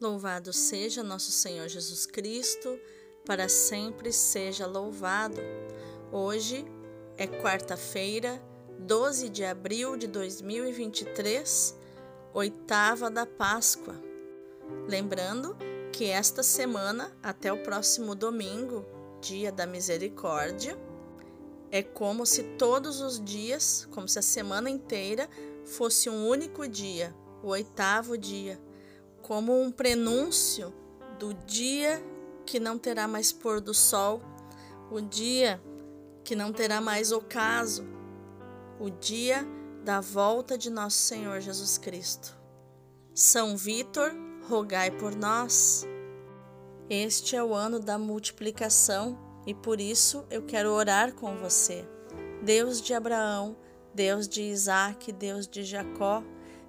Louvado seja nosso Senhor Jesus Cristo, para sempre seja louvado. Hoje é quarta-feira, 12 de abril de 2023, oitava da Páscoa. Lembrando que esta semana, até o próximo domingo, dia da misericórdia, é como se todos os dias, como se a semana inteira fosse um único dia, o oitavo dia como um prenúncio do dia que não terá mais pôr do sol, o dia que não terá mais ocaso, o dia da volta de nosso Senhor Jesus Cristo. São Vítor, rogai por nós. Este é o ano da multiplicação e por isso eu quero orar com você. Deus de Abraão, Deus de Isaac, Deus de Jacó,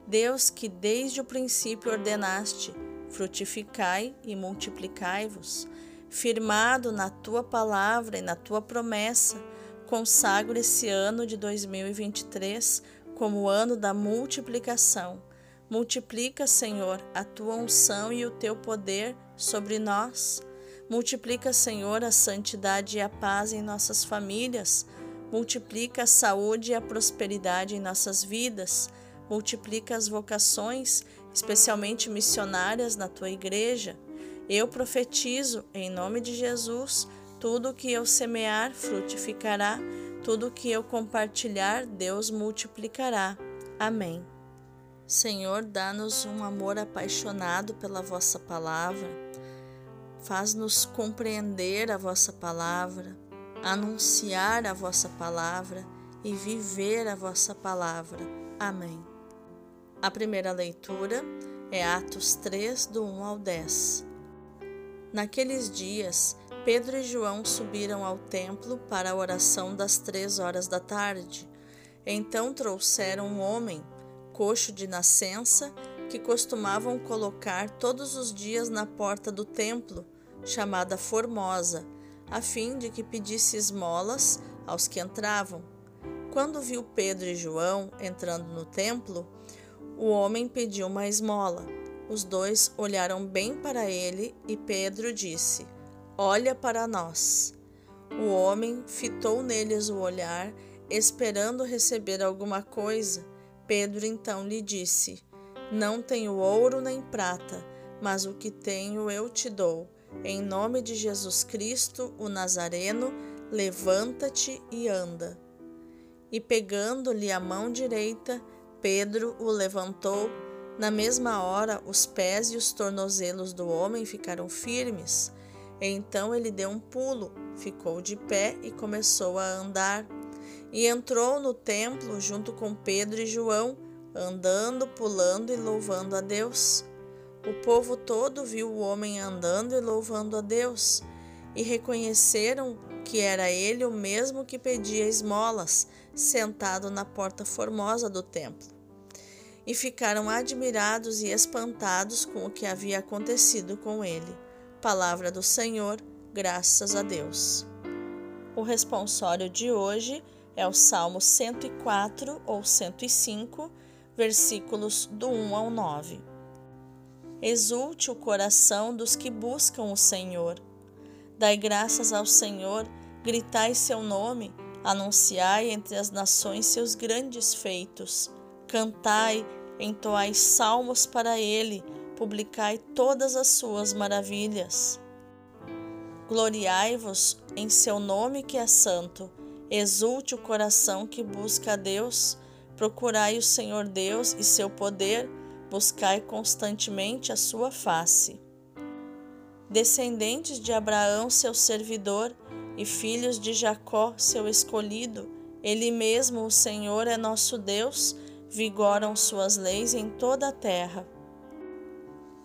Deus que desde o princípio ordenaste, frutificai e multiplicai-vos, firmado na tua palavra e na tua promessa, consagro esse ano de 2023 como o ano da multiplicação. Multiplica, Senhor, a tua unção e o teu poder sobre nós. Multiplica, Senhor, a santidade e a paz em nossas famílias. Multiplica a saúde e a prosperidade em nossas vidas multiplica as vocações, especialmente missionárias, na tua igreja. Eu profetizo, em nome de Jesus, tudo que eu semear frutificará, tudo que eu compartilhar, Deus multiplicará. Amém. Senhor, dá-nos um amor apaixonado pela vossa palavra. Faz-nos compreender a vossa palavra, anunciar a vossa palavra e viver a vossa palavra. Amém. A primeira leitura é Atos 3, do 1 ao 10. Naqueles dias, Pedro e João subiram ao templo para a oração das três horas da tarde. Então trouxeram um homem, coxo de nascença, que costumavam colocar todos os dias na porta do templo, chamada Formosa, a fim de que pedisse esmolas aos que entravam. Quando viu Pedro e João entrando no templo, o homem pediu uma esmola. Os dois olharam bem para ele e Pedro disse: Olha para nós. O homem fitou neles o olhar, esperando receber alguma coisa. Pedro então lhe disse: Não tenho ouro nem prata, mas o que tenho eu te dou. Em nome de Jesus Cristo, o Nazareno, levanta-te e anda. E pegando-lhe a mão direita, Pedro o levantou. Na mesma hora, os pés e os tornozelos do homem ficaram firmes. Então ele deu um pulo, ficou de pé e começou a andar. E entrou no templo junto com Pedro e João, andando, pulando e louvando a Deus. O povo todo viu o homem andando e louvando a Deus, e reconheceram que era ele o mesmo que pedia esmolas, sentado na porta formosa do templo. E ficaram admirados e espantados com o que havia acontecido com ele. Palavra do Senhor, graças a Deus. O responsório de hoje é o Salmo 104 ou 105, versículos do 1 ao 9. Exulte o coração dos que buscam o Senhor. Dai graças ao Senhor Gritai seu nome, anunciai entre as nações seus grandes feitos. Cantai, entoai salmos para ele, publicai todas as suas maravilhas. Gloriai-vos em seu nome que é santo. Exulte o coração que busca a Deus. Procurai o Senhor Deus e seu poder, buscai constantemente a sua face. Descendentes de Abraão, seu servidor, e filhos de Jacó, seu escolhido. Ele mesmo, o Senhor, é nosso Deus, vigoram suas leis em toda a terra.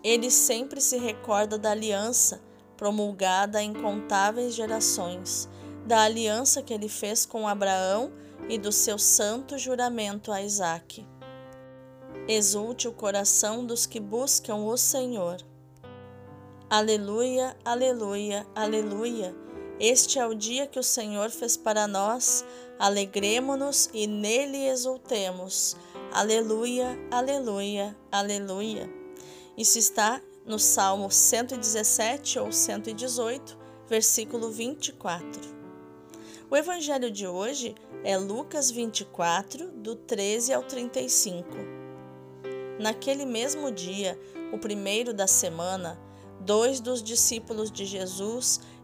Ele sempre se recorda da aliança, promulgada em incontáveis gerações, da aliança que ele fez com Abraão e do seu santo juramento a Isaque. Exulte o coração dos que buscam o Senhor. Aleluia, aleluia, aleluia. Este é o dia que o Senhor fez para nós, alegremo-nos e nele exultemos. Aleluia, aleluia, aleluia. Isso está no Salmo 117 ou 118, versículo 24. O evangelho de hoje é Lucas 24, do 13 ao 35. Naquele mesmo dia, o primeiro da semana, dois dos discípulos de Jesus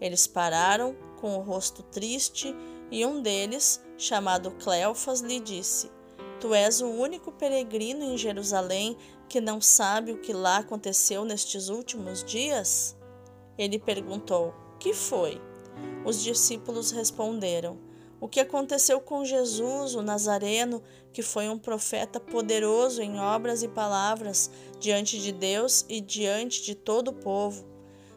Eles pararam, com o rosto triste, e um deles, chamado Cleofas, lhe disse: Tu és o único peregrino em Jerusalém que não sabe o que lá aconteceu nestes últimos dias? Ele perguntou: Que foi? Os discípulos responderam: O que aconteceu com Jesus, o Nazareno, que foi um profeta poderoso em obras e palavras diante de Deus e diante de todo o povo.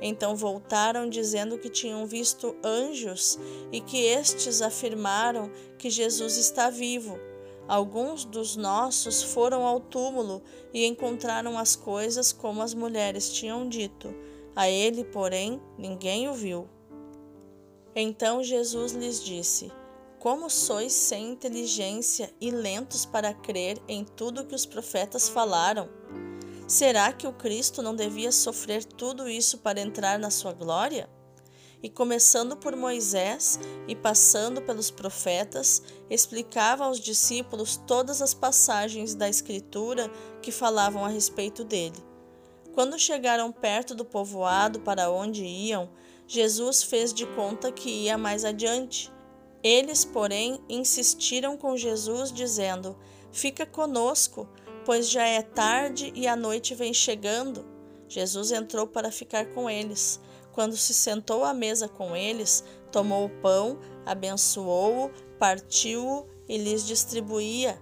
então voltaram dizendo que tinham visto anjos e que estes afirmaram que Jesus está vivo. Alguns dos nossos foram ao túmulo e encontraram as coisas como as mulheres tinham dito. A ele, porém, ninguém o viu. Então Jesus lhes disse: Como sois sem inteligência e lentos para crer em tudo que os profetas falaram? Será que o Cristo não devia sofrer tudo isso para entrar na sua glória? E começando por Moisés e passando pelos profetas, explicava aos discípulos todas as passagens da Escritura que falavam a respeito dele. Quando chegaram perto do povoado para onde iam, Jesus fez de conta que ia mais adiante. Eles, porém, insistiram com Jesus, dizendo: Fica conosco pois já é tarde e a noite vem chegando. Jesus entrou para ficar com eles. Quando se sentou à mesa com eles, tomou o pão, abençoou-o, partiu-o e lhes distribuía.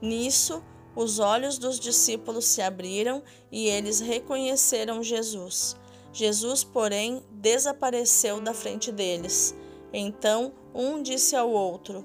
Nisso, os olhos dos discípulos se abriram e eles reconheceram Jesus. Jesus, porém, desapareceu da frente deles. Então um disse ao outro: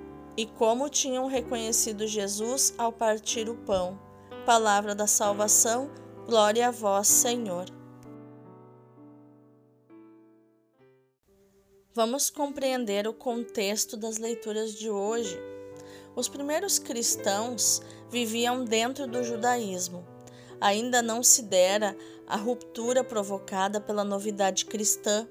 e como tinham reconhecido Jesus ao partir o pão. Palavra da salvação, glória a vós, Senhor. Vamos compreender o contexto das leituras de hoje. Os primeiros cristãos viviam dentro do judaísmo. Ainda não se dera a ruptura provocada pela novidade cristã.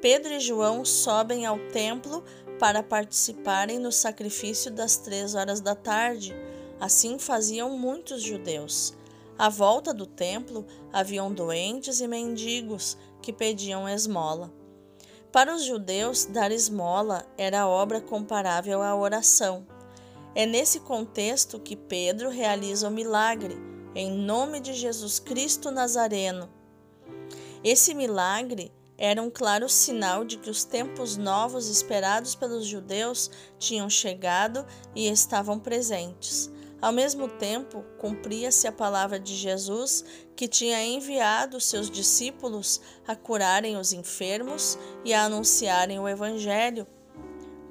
Pedro e João sobem ao templo para participarem no sacrifício das três horas da tarde. Assim faziam muitos judeus. À volta do templo haviam doentes e mendigos que pediam esmola. Para os judeus, dar esmola era obra comparável à oração. É nesse contexto que Pedro realiza o milagre, em nome de Jesus Cristo Nazareno. Esse milagre era um claro sinal de que os tempos novos esperados pelos judeus tinham chegado e estavam presentes. Ao mesmo tempo, cumpria-se a palavra de Jesus, que tinha enviado seus discípulos a curarem os enfermos e a anunciarem o Evangelho,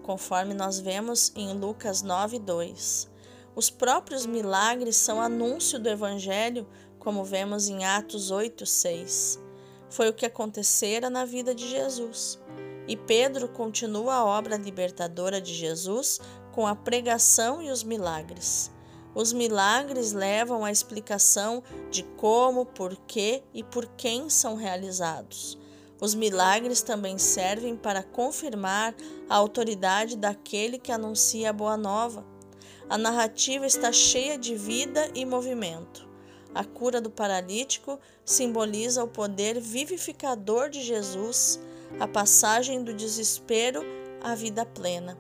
conforme nós vemos em Lucas 9:2. Os próprios milagres são anúncio do Evangelho, como vemos em Atos 8:6. Foi o que acontecera na vida de Jesus. e Pedro continua a obra libertadora de Jesus com a pregação e os milagres. Os milagres levam à explicação de como, por que e por quem são realizados. Os milagres também servem para confirmar a autoridade daquele que anuncia a boa nova. A narrativa está cheia de vida e movimento. A cura do paralítico simboliza o poder vivificador de Jesus, a passagem do desespero à vida plena.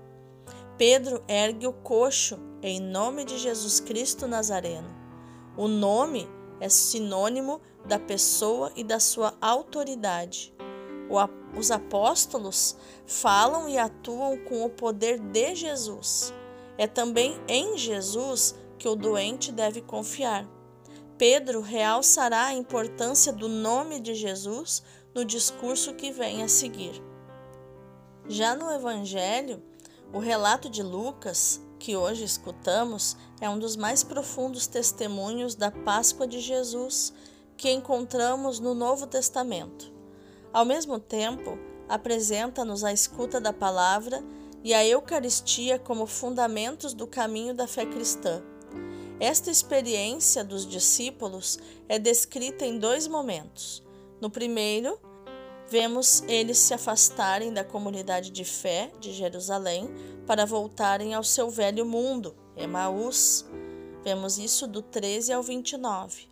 Pedro ergue o coxo em nome de Jesus Cristo Nazareno. O nome é sinônimo da pessoa e da sua autoridade. Os apóstolos falam e atuam com o poder de Jesus. É também em Jesus que o doente deve confiar. Pedro realçará a importância do nome de Jesus no discurso que vem a seguir. Já no Evangelho, o relato de Lucas, que hoje escutamos, é um dos mais profundos testemunhos da Páscoa de Jesus que encontramos no Novo Testamento. Ao mesmo tempo, apresenta-nos a escuta da palavra e a Eucaristia como fundamentos do caminho da fé cristã. Esta experiência dos discípulos é descrita em dois momentos. No primeiro, vemos eles se afastarem da comunidade de fé de Jerusalém para voltarem ao seu velho mundo, Emaús. Vemos isso do 13 ao 29.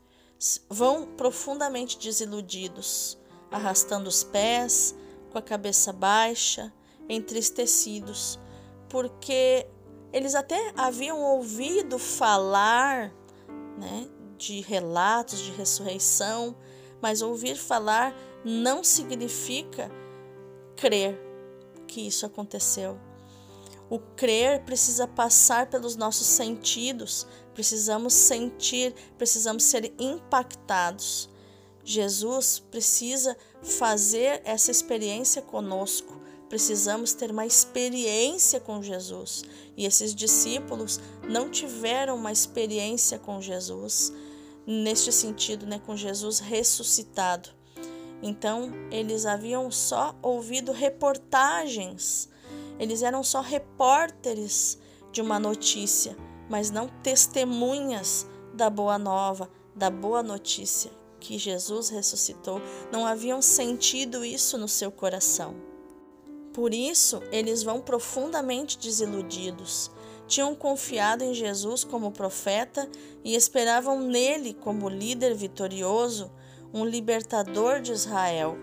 Vão profundamente desiludidos, arrastando os pés, com a cabeça baixa, entristecidos, porque eles até haviam ouvido falar né, de relatos de ressurreição, mas ouvir falar não significa crer que isso aconteceu. O crer precisa passar pelos nossos sentidos, precisamos sentir, precisamos ser impactados. Jesus precisa fazer essa experiência conosco. Precisamos ter uma experiência com Jesus. E esses discípulos não tiveram uma experiência com Jesus, neste sentido, né, com Jesus ressuscitado. Então, eles haviam só ouvido reportagens, eles eram só repórteres de uma notícia, mas não testemunhas da boa nova, da boa notícia que Jesus ressuscitou. Não haviam sentido isso no seu coração. Por isso, eles vão profundamente desiludidos. Tinham confiado em Jesus como profeta e esperavam nele como líder vitorioso um libertador de Israel.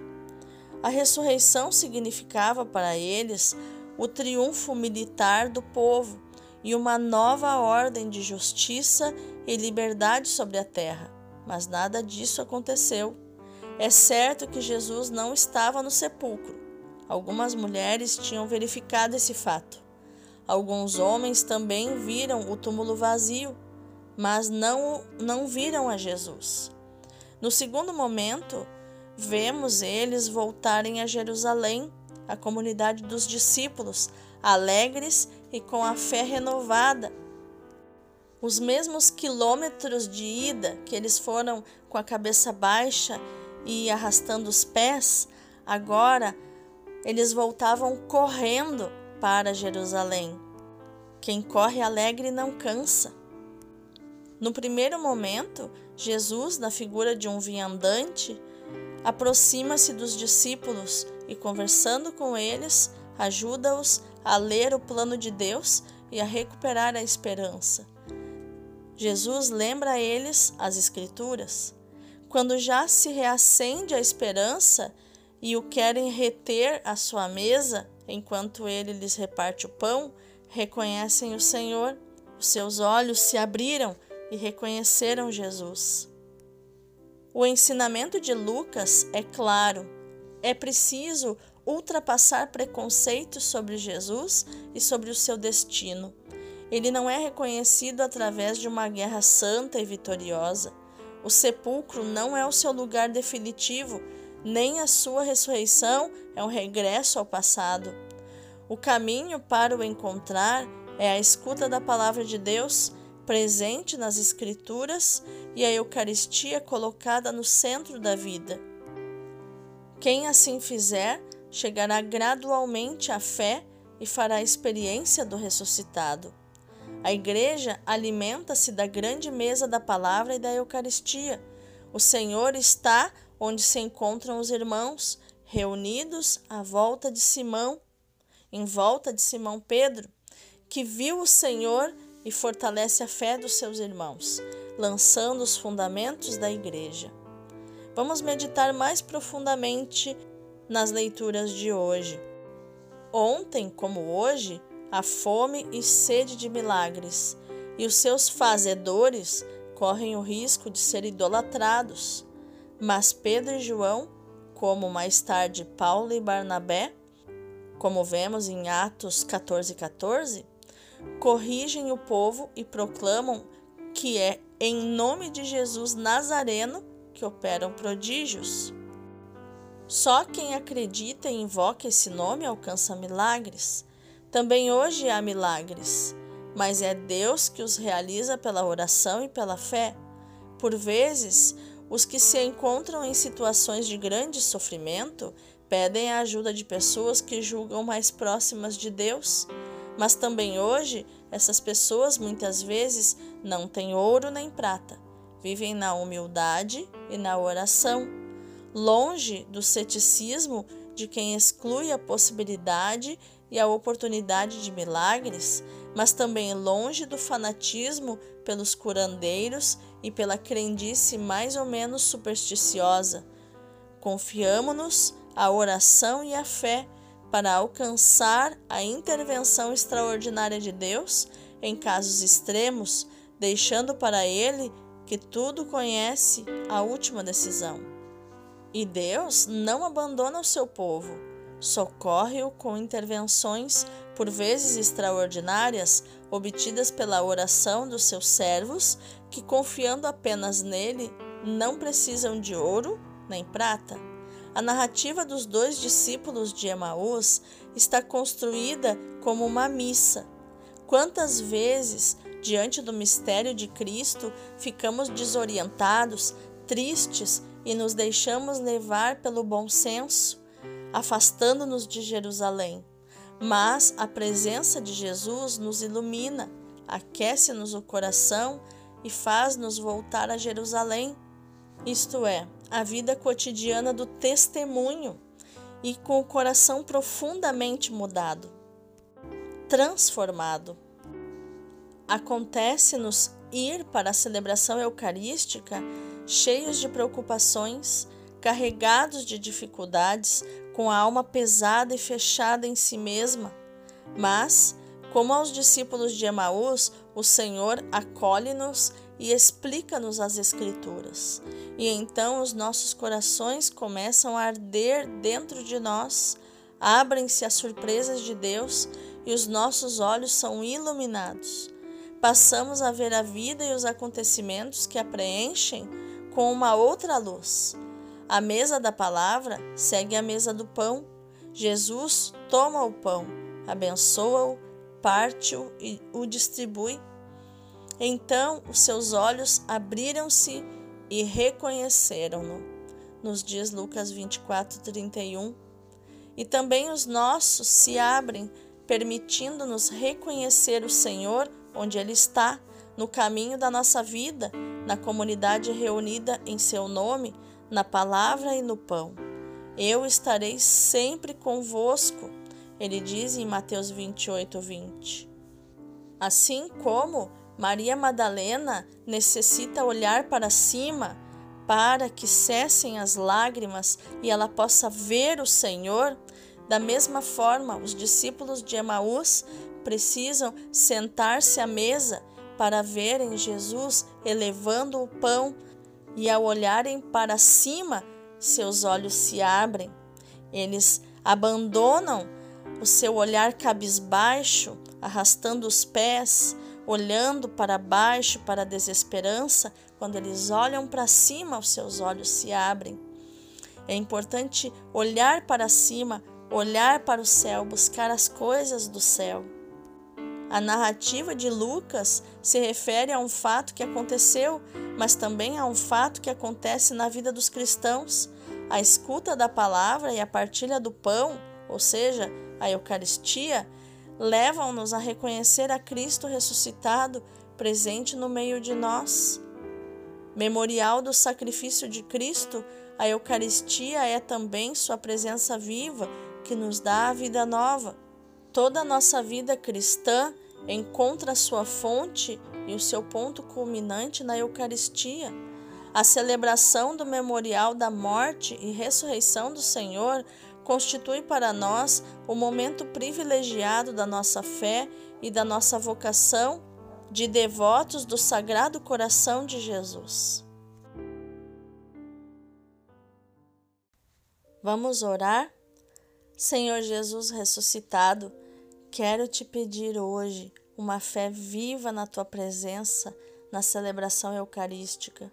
A ressurreição significava para eles o triunfo militar do povo e uma nova ordem de justiça e liberdade sobre a terra. Mas nada disso aconteceu. É certo que Jesus não estava no sepulcro. Algumas mulheres tinham verificado esse fato. Alguns homens também viram o túmulo vazio, mas não, não viram a Jesus. No segundo momento, vemos eles voltarem a Jerusalém, a comunidade dos discípulos, alegres e com a fé renovada. Os mesmos quilômetros de ida que eles foram com a cabeça baixa e arrastando os pés, agora eles voltavam correndo para Jerusalém. Quem corre alegre não cansa. No primeiro momento, Jesus, na figura de um viandante, aproxima-se dos discípulos e, conversando com eles, ajuda-os a ler o plano de Deus e a recuperar a esperança. Jesus lembra a eles as Escrituras. Quando já se reacende a esperança e o querem reter à sua mesa, enquanto ele lhes reparte o pão, reconhecem o Senhor, os seus olhos se abriram e reconheceram Jesus. O ensinamento de Lucas é claro. É preciso ultrapassar preconceitos sobre Jesus e sobre o seu destino. Ele não é reconhecido através de uma guerra santa e vitoriosa. O sepulcro não é o seu lugar definitivo, nem a sua ressurreição é um regresso ao passado. O caminho para o encontrar é a escuta da palavra de Deus presente nas Escrituras e a Eucaristia colocada no centro da vida. Quem assim fizer chegará gradualmente à fé e fará experiência do ressuscitado. A igreja alimenta-se da grande mesa da palavra e da Eucaristia. O Senhor está onde se encontram os irmãos, reunidos à volta de Simão, em volta de Simão Pedro, que viu o Senhor e fortalece a fé dos seus irmãos, lançando os fundamentos da igreja. Vamos meditar mais profundamente nas leituras de hoje. Ontem, como hoje, a fome e sede de milagres, e os seus fazedores correm o risco de ser idolatrados. Mas Pedro e João, como mais tarde Paulo e Barnabé, como vemos em Atos 14, 14, corrigem o povo e proclamam que é em nome de Jesus Nazareno que operam prodígios. Só quem acredita e invoca esse nome alcança milagres. Também hoje há milagres, mas é Deus que os realiza pela oração e pela fé. Por vezes, os que se encontram em situações de grande sofrimento pedem a ajuda de pessoas que julgam mais próximas de Deus. Mas também hoje, essas pessoas muitas vezes não têm ouro nem prata, vivem na humildade e na oração longe do ceticismo de quem exclui a possibilidade e a oportunidade de milagres, mas também longe do fanatismo pelos curandeiros e pela crendice mais ou menos supersticiosa. Confiamo-nos à oração e à fé para alcançar a intervenção extraordinária de Deus em casos extremos, deixando para Ele, que tudo conhece, a última decisão. E Deus não abandona o seu povo, socorre-o com intervenções, por vezes extraordinárias, obtidas pela oração dos seus servos, que, confiando apenas nele, não precisam de ouro nem prata. A narrativa dos dois discípulos de Emaús está construída como uma missa. Quantas vezes, diante do mistério de Cristo, ficamos desorientados, tristes e nos deixamos levar pelo bom senso, afastando-nos de Jerusalém. Mas a presença de Jesus nos ilumina, aquece-nos o coração e faz-nos voltar a Jerusalém, isto é, a vida cotidiana do testemunho e com o coração profundamente mudado, transformado. Acontece-nos ir para a celebração eucarística cheios de preocupações, carregados de dificuldades, com a alma pesada e fechada em si mesma. Mas, como aos discípulos de Emaús, o Senhor acolhe-nos e explica-nos as Escrituras. E então os nossos corações começam a arder dentro de nós, abrem-se as surpresas de Deus e os nossos olhos são iluminados. Passamos a ver a vida e os acontecimentos que a preenchem com uma outra luz. A mesa da palavra segue a mesa do pão. Jesus toma o pão, abençoa-o, parte-o e o distribui. Então os seus olhos abriram-se e reconheceram-no, nos diz Lucas 24, 31. E também os nossos se abrem, permitindo-nos reconhecer o Senhor onde Ele está, no caminho da nossa vida na comunidade reunida em seu nome, na palavra e no pão. Eu estarei sempre convosco, ele diz em Mateus 28, 20. Assim como Maria Madalena necessita olhar para cima para que cessem as lágrimas e ela possa ver o Senhor, da mesma forma, os discípulos de Emaús precisam sentar-se à mesa para verem Jesus elevando o pão e ao olharem para cima, seus olhos se abrem. Eles abandonam o seu olhar cabisbaixo, arrastando os pés, olhando para baixo para a desesperança. Quando eles olham para cima, os seus olhos se abrem. É importante olhar para cima, olhar para o céu, buscar as coisas do céu. A narrativa de Lucas se refere a um fato que aconteceu, mas também a um fato que acontece na vida dos cristãos. a escuta da palavra e a partilha do pão, ou seja, a Eucaristia, levam-nos a reconhecer a Cristo ressuscitado presente no meio de nós. Memorial do sacrifício de Cristo, a Eucaristia é também Sua presença viva que nos dá a vida nova. Toda a nossa vida cristã encontra sua fonte e o seu ponto culminante na Eucaristia. A celebração do memorial da morte e ressurreição do Senhor constitui para nós o momento privilegiado da nossa fé e da nossa vocação de devotos do Sagrado Coração de Jesus. Vamos orar? Senhor Jesus ressuscitado, quero te pedir hoje uma fé viva na tua presença na celebração eucarística.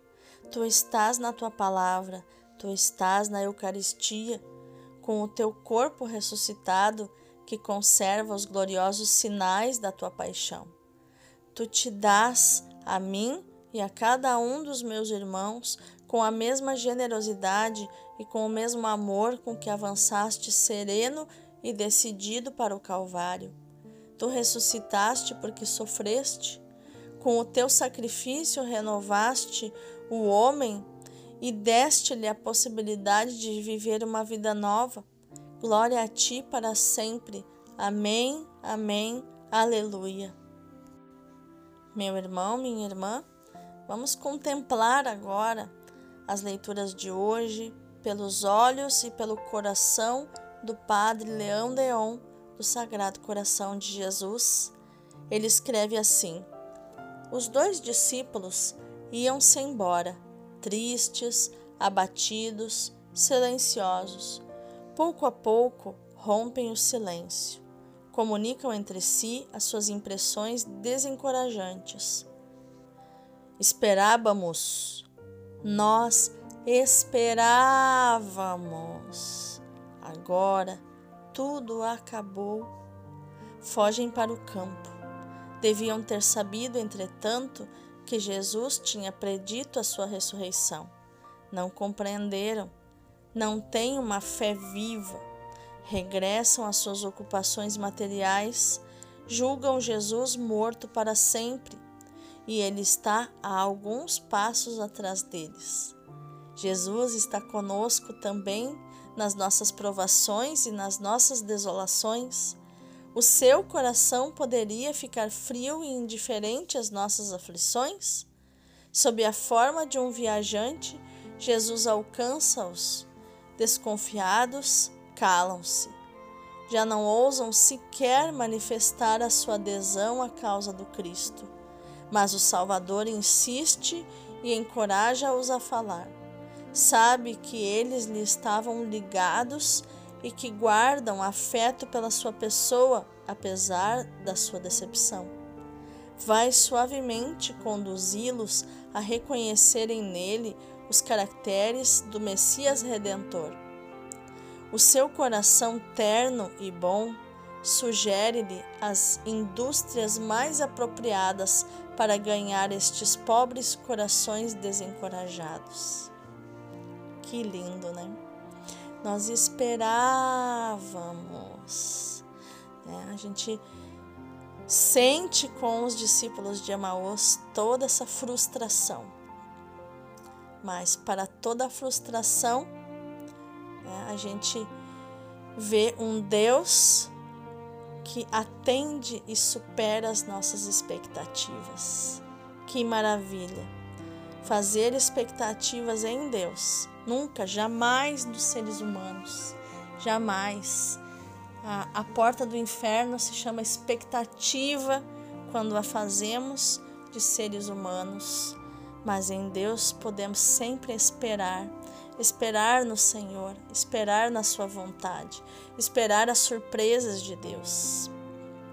Tu estás na tua palavra, tu estás na Eucaristia, com o teu corpo ressuscitado que conserva os gloriosos sinais da tua paixão. Tu te dás a mim e a cada um dos meus irmãos com a mesma generosidade e com o mesmo amor com que avançaste sereno e decidido para o Calvário. Tu ressuscitaste porque sofreste. Com o teu sacrifício renovaste o homem e deste-lhe a possibilidade de viver uma vida nova. Glória a ti para sempre. Amém, amém, aleluia. Meu irmão, minha irmã, vamos contemplar agora as leituras de hoje pelos olhos e pelo coração do Padre Leão Deon do Sagrado Coração de Jesus, ele escreve assim: Os dois discípulos iam-se embora, tristes, abatidos, silenciosos. Pouco a pouco rompem o silêncio, comunicam entre si as suas impressões desencorajantes. Esperávamos, nós esperávamos. Agora tudo acabou. Fogem para o campo. Deviam ter sabido, entretanto, que Jesus tinha predito a sua ressurreição. Não compreenderam, não têm uma fé viva, regressam às suas ocupações materiais, julgam Jesus morto para sempre e ele está a alguns passos atrás deles. Jesus está conosco também nas nossas provações e nas nossas desolações, o seu coração poderia ficar frio e indiferente às nossas aflições? Sob a forma de um viajante, Jesus alcança-os. Desconfiados, calam-se. Já não ousam sequer manifestar a sua adesão à causa do Cristo. Mas o Salvador insiste e encoraja-os a falar sabe que eles lhe estavam ligados e que guardam afeto pela sua pessoa, apesar da sua decepção. Vai suavemente conduzi-los a reconhecerem nele os caracteres do Messias Redentor. O seu coração terno e bom sugere-lhe as indústrias mais apropriadas para ganhar estes pobres corações desencorajados. Que lindo, né? Nós esperávamos. Né? A gente sente com os discípulos de Emaús toda essa frustração. Mas para toda a frustração, né, a gente vê um Deus que atende e supera as nossas expectativas. Que maravilha! Fazer expectativas em Deus Nunca, jamais dos seres humanos. Jamais. A, a porta do inferno se chama expectativa quando a fazemos de seres humanos. Mas em Deus podemos sempre esperar, esperar no Senhor, esperar na Sua vontade, esperar as surpresas de Deus.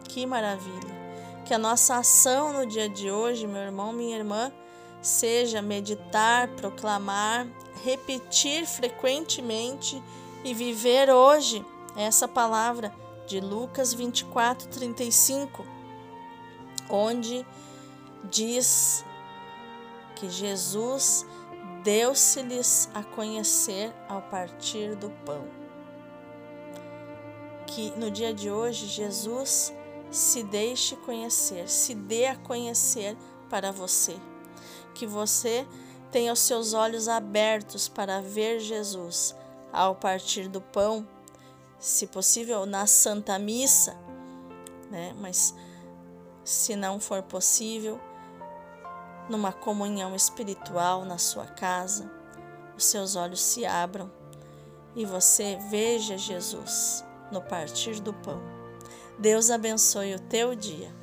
Que maravilha! Que a nossa ação no dia de hoje, meu irmão, minha irmã, seja meditar, proclamar, repetir frequentemente e viver hoje essa palavra de Lucas 24, 35, onde diz que Jesus deu-se-lhes a conhecer ao partir do pão. Que no dia de hoje Jesus se deixe conhecer, se dê a conhecer para você. Que você tenha os seus olhos abertos para ver Jesus ao partir do pão, se possível na Santa Missa, né? Mas se não for possível, numa comunhão espiritual na sua casa, os seus olhos se abram e você veja Jesus no partir do pão. Deus abençoe o teu dia.